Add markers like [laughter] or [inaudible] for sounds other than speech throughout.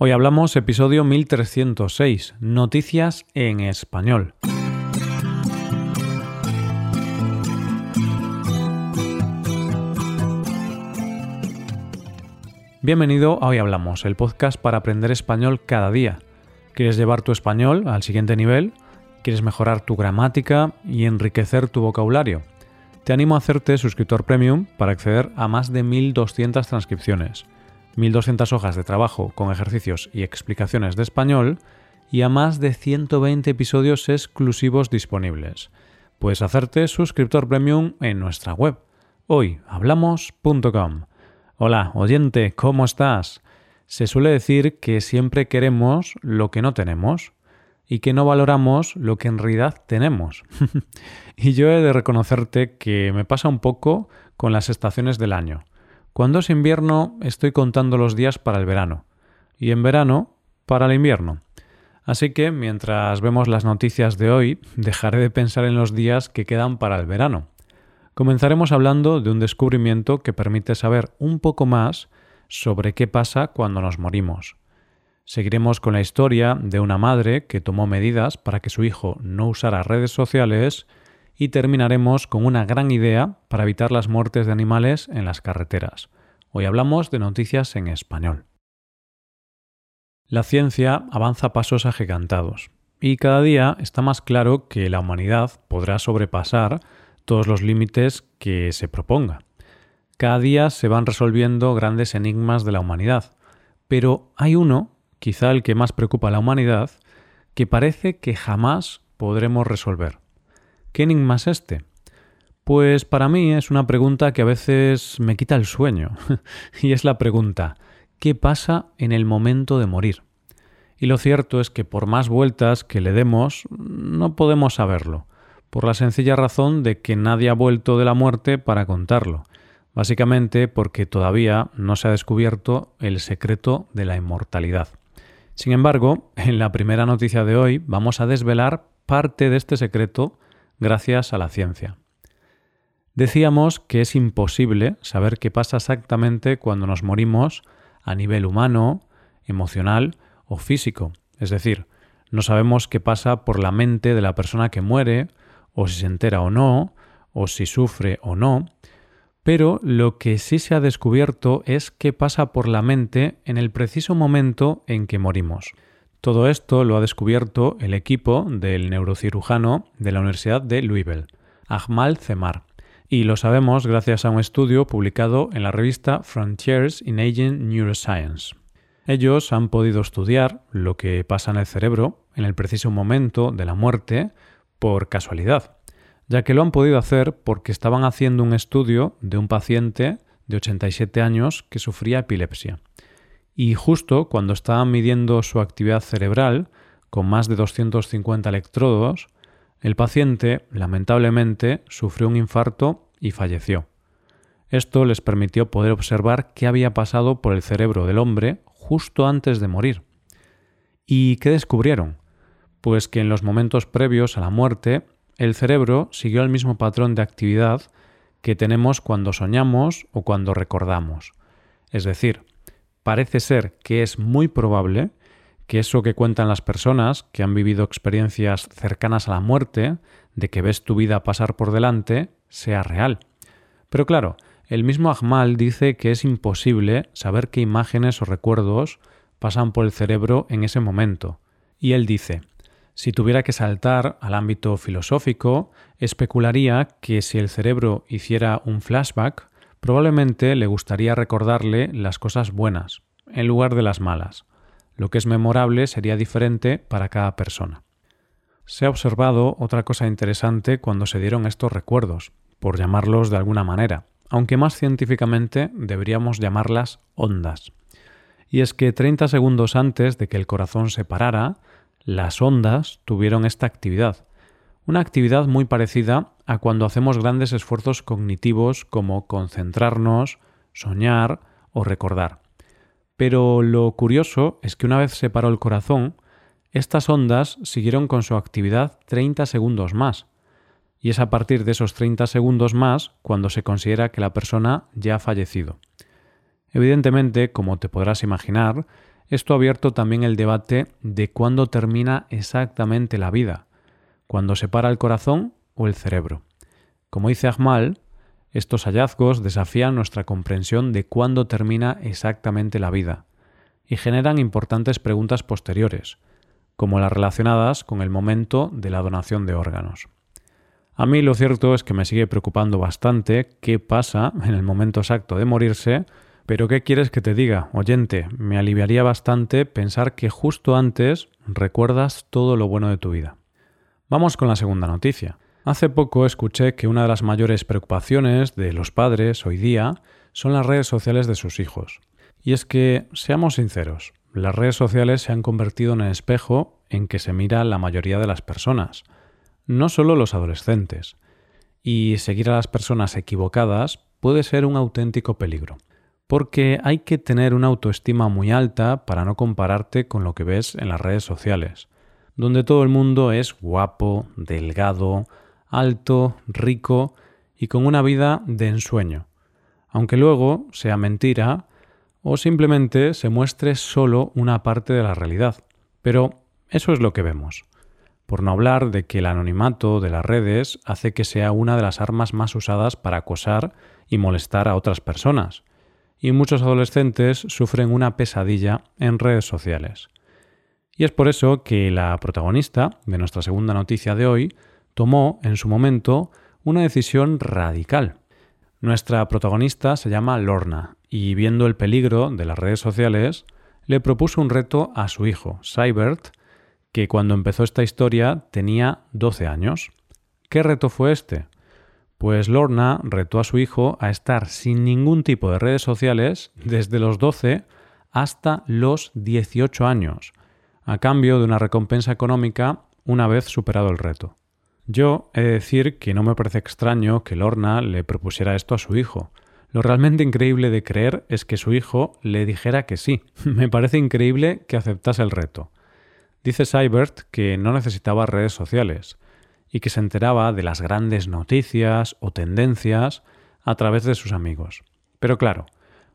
Hoy hablamos episodio 1306, Noticias en español. Bienvenido a Hoy Hablamos, el podcast para aprender español cada día. ¿Quieres llevar tu español al siguiente nivel? ¿Quieres mejorar tu gramática y enriquecer tu vocabulario? Te animo a hacerte suscriptor premium para acceder a más de 1200 transcripciones 1.200 hojas de trabajo con ejercicios y explicaciones de español y a más de 120 episodios exclusivos disponibles. Puedes hacerte suscriptor premium en nuestra web hoyhablamos.com. Hola, oyente, ¿cómo estás? Se suele decir que siempre queremos lo que no tenemos y que no valoramos lo que en realidad tenemos. [laughs] y yo he de reconocerte que me pasa un poco con las estaciones del año. Cuando es invierno estoy contando los días para el verano y en verano para el invierno. Así que mientras vemos las noticias de hoy, dejaré de pensar en los días que quedan para el verano. Comenzaremos hablando de un descubrimiento que permite saber un poco más sobre qué pasa cuando nos morimos. Seguiremos con la historia de una madre que tomó medidas para que su hijo no usara redes sociales y terminaremos con una gran idea para evitar las muertes de animales en las carreteras. Hoy hablamos de noticias en español. La ciencia avanza pasos agigantados y cada día está más claro que la humanidad podrá sobrepasar todos los límites que se proponga. Cada día se van resolviendo grandes enigmas de la humanidad, pero hay uno, quizá el que más preocupa a la humanidad, que parece que jamás podremos resolver. ¿Qué enigma es este? Pues para mí es una pregunta que a veces me quita el sueño. [laughs] y es la pregunta, ¿qué pasa en el momento de morir? Y lo cierto es que por más vueltas que le demos, no podemos saberlo, por la sencilla razón de que nadie ha vuelto de la muerte para contarlo, básicamente porque todavía no se ha descubierto el secreto de la inmortalidad. Sin embargo, en la primera noticia de hoy vamos a desvelar parte de este secreto gracias a la ciencia. Decíamos que es imposible saber qué pasa exactamente cuando nos morimos a nivel humano, emocional o físico. Es decir, no sabemos qué pasa por la mente de la persona que muere, o si se entera o no, o si sufre o no, pero lo que sí se ha descubierto es qué pasa por la mente en el preciso momento en que morimos. Todo esto lo ha descubierto el equipo del neurocirujano de la Universidad de Louisville, Ahmal Zemar, y lo sabemos gracias a un estudio publicado en la revista Frontiers in Aging Neuroscience. Ellos han podido estudiar lo que pasa en el cerebro en el preciso momento de la muerte por casualidad, ya que lo han podido hacer porque estaban haciendo un estudio de un paciente de 87 años que sufría epilepsia y justo cuando estaban midiendo su actividad cerebral, con más de 250 electrodos, el paciente, lamentablemente, sufrió un infarto y falleció. Esto les permitió poder observar qué había pasado por el cerebro del hombre justo antes de morir. ¿Y qué descubrieron? Pues que en los momentos previos a la muerte, el cerebro siguió el mismo patrón de actividad que tenemos cuando soñamos o cuando recordamos. Es decir, parece ser que es muy probable que eso que cuentan las personas que han vivido experiencias cercanas a la muerte, de que ves tu vida pasar por delante, sea real. Pero claro, el mismo Ahmal dice que es imposible saber qué imágenes o recuerdos pasan por el cerebro en ese momento. Y él dice, si tuviera que saltar al ámbito filosófico, especularía que si el cerebro hiciera un flashback, probablemente le gustaría recordarle las cosas buenas, en lugar de las malas. Lo que es memorable sería diferente para cada persona. Se ha observado otra cosa interesante cuando se dieron estos recuerdos, por llamarlos de alguna manera, aunque más científicamente deberíamos llamarlas ondas. Y es que 30 segundos antes de que el corazón se parara, las ondas tuvieron esta actividad, una actividad muy parecida a cuando hacemos grandes esfuerzos cognitivos como concentrarnos, soñar o recordar. Pero lo curioso es que una vez se paró el corazón, estas ondas siguieron con su actividad 30 segundos más. Y es a partir de esos 30 segundos más cuando se considera que la persona ya ha fallecido. Evidentemente, como te podrás imaginar, esto ha abierto también el debate de cuándo termina exactamente la vida, cuando se para el corazón o el cerebro. Como dice Ahmal, estos hallazgos desafían nuestra comprensión de cuándo termina exactamente la vida y generan importantes preguntas posteriores, como las relacionadas con el momento de la donación de órganos. A mí lo cierto es que me sigue preocupando bastante qué pasa en el momento exacto de morirse, pero ¿qué quieres que te diga, oyente? Me aliviaría bastante pensar que justo antes recuerdas todo lo bueno de tu vida. Vamos con la segunda noticia. Hace poco escuché que una de las mayores preocupaciones de los padres hoy día son las redes sociales de sus hijos. Y es que, seamos sinceros, las redes sociales se han convertido en el espejo en que se mira la mayoría de las personas no solo los adolescentes. Y seguir a las personas equivocadas puede ser un auténtico peligro, porque hay que tener una autoestima muy alta para no compararte con lo que ves en las redes sociales, donde todo el mundo es guapo, delgado, alto, rico y con una vida de ensueño, aunque luego sea mentira o simplemente se muestre solo una parte de la realidad. Pero eso es lo que vemos. Por no hablar de que el anonimato de las redes hace que sea una de las armas más usadas para acosar y molestar a otras personas. Y muchos adolescentes sufren una pesadilla en redes sociales. Y es por eso que la protagonista de nuestra segunda noticia de hoy tomó en su momento una decisión radical. Nuestra protagonista se llama Lorna y viendo el peligro de las redes sociales, le propuso un reto a su hijo, Cybert, que cuando empezó esta historia tenía 12 años. ¿Qué reto fue este? Pues Lorna retó a su hijo a estar sin ningún tipo de redes sociales desde los 12 hasta los 18 años, a cambio de una recompensa económica una vez superado el reto. Yo he de decir que no me parece extraño que Lorna le propusiera esto a su hijo. Lo realmente increíble de creer es que su hijo le dijera que sí. [laughs] me parece increíble que aceptase el reto. Dice Seibert que no necesitaba redes sociales y que se enteraba de las grandes noticias o tendencias a través de sus amigos. Pero claro,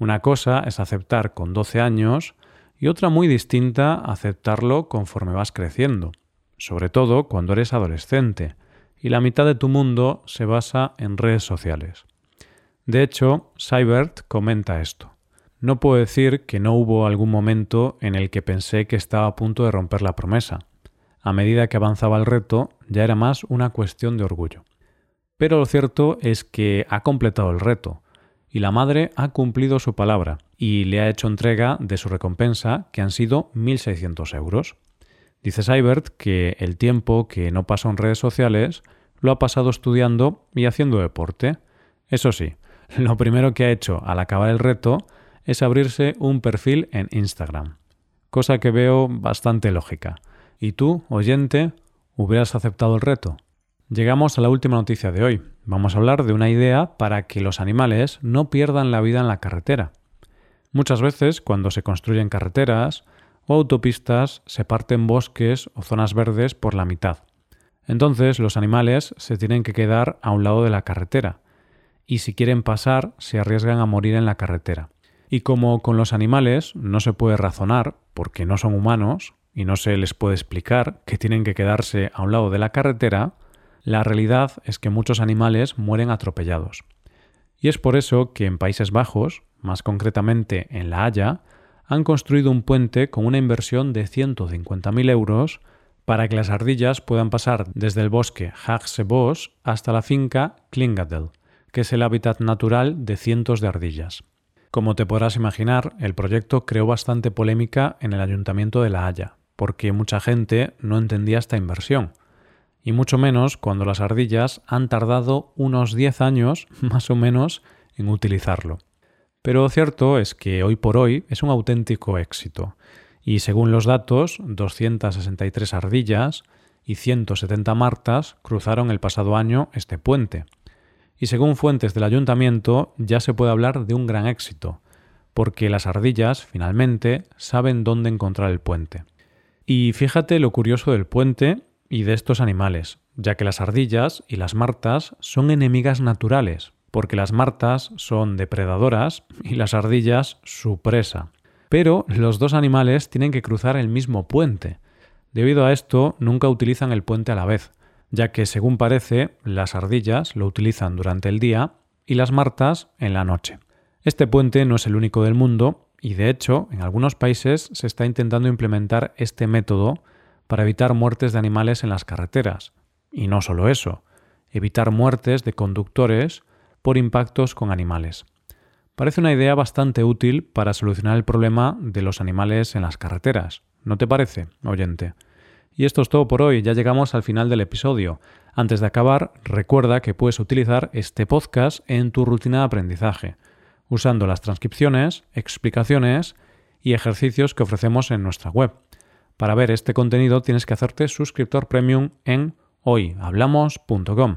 una cosa es aceptar con 12 años y otra muy distinta aceptarlo conforme vas creciendo, sobre todo cuando eres adolescente y la mitad de tu mundo se basa en redes sociales. De hecho, Seibert comenta esto. No puedo decir que no hubo algún momento en el que pensé que estaba a punto de romper la promesa. A medida que avanzaba el reto, ya era más una cuestión de orgullo. Pero lo cierto es que ha completado el reto, y la madre ha cumplido su palabra y le ha hecho entrega de su recompensa, que han sido 1.600 euros. Dice Seibert que el tiempo que no pasó en redes sociales lo ha pasado estudiando y haciendo deporte. Eso sí, [laughs] lo primero que ha hecho al acabar el reto es abrirse un perfil en Instagram, cosa que veo bastante lógica. ¿Y tú, oyente, hubieras aceptado el reto? Llegamos a la última noticia de hoy. Vamos a hablar de una idea para que los animales no pierdan la vida en la carretera. Muchas veces, cuando se construyen carreteras o autopistas, se parten bosques o zonas verdes por la mitad. Entonces los animales se tienen que quedar a un lado de la carretera, y si quieren pasar, se arriesgan a morir en la carretera. Y como con los animales no se puede razonar porque no son humanos y no se les puede explicar que tienen que quedarse a un lado de la carretera, la realidad es que muchos animales mueren atropellados. Y es por eso que en Países Bajos, más concretamente en La Haya, han construido un puente con una inversión de 150.000 euros para que las ardillas puedan pasar desde el bosque Haagse Bos hasta la finca Klingadel, que es el hábitat natural de cientos de ardillas. Como te podrás imaginar, el proyecto creó bastante polémica en el Ayuntamiento de La Haya, porque mucha gente no entendía esta inversión, y mucho menos cuando las ardillas han tardado unos 10 años [laughs] más o menos en utilizarlo. Pero cierto es que hoy por hoy es un auténtico éxito, y según los datos, 263 ardillas y 170 martas cruzaron el pasado año este puente, y según fuentes del ayuntamiento ya se puede hablar de un gran éxito, porque las ardillas finalmente saben dónde encontrar el puente. Y fíjate lo curioso del puente y de estos animales, ya que las ardillas y las martas son enemigas naturales, porque las martas son depredadoras y las ardillas su presa. Pero los dos animales tienen que cruzar el mismo puente. Debido a esto, nunca utilizan el puente a la vez, ya que, según parece, las ardillas lo utilizan durante el día y las martas en la noche. Este puente no es el único del mundo y, de hecho, en algunos países se está intentando implementar este método para evitar muertes de animales en las carreteras. Y no solo eso, evitar muertes de conductores por impactos con animales. Parece una idea bastante útil para solucionar el problema de los animales en las carreteras. ¿No te parece, oyente? Y esto es todo por hoy, ya llegamos al final del episodio. Antes de acabar, recuerda que puedes utilizar este podcast en tu rutina de aprendizaje, usando las transcripciones, explicaciones y ejercicios que ofrecemos en nuestra web. Para ver este contenido tienes que hacerte suscriptor premium en hoyhablamos.com.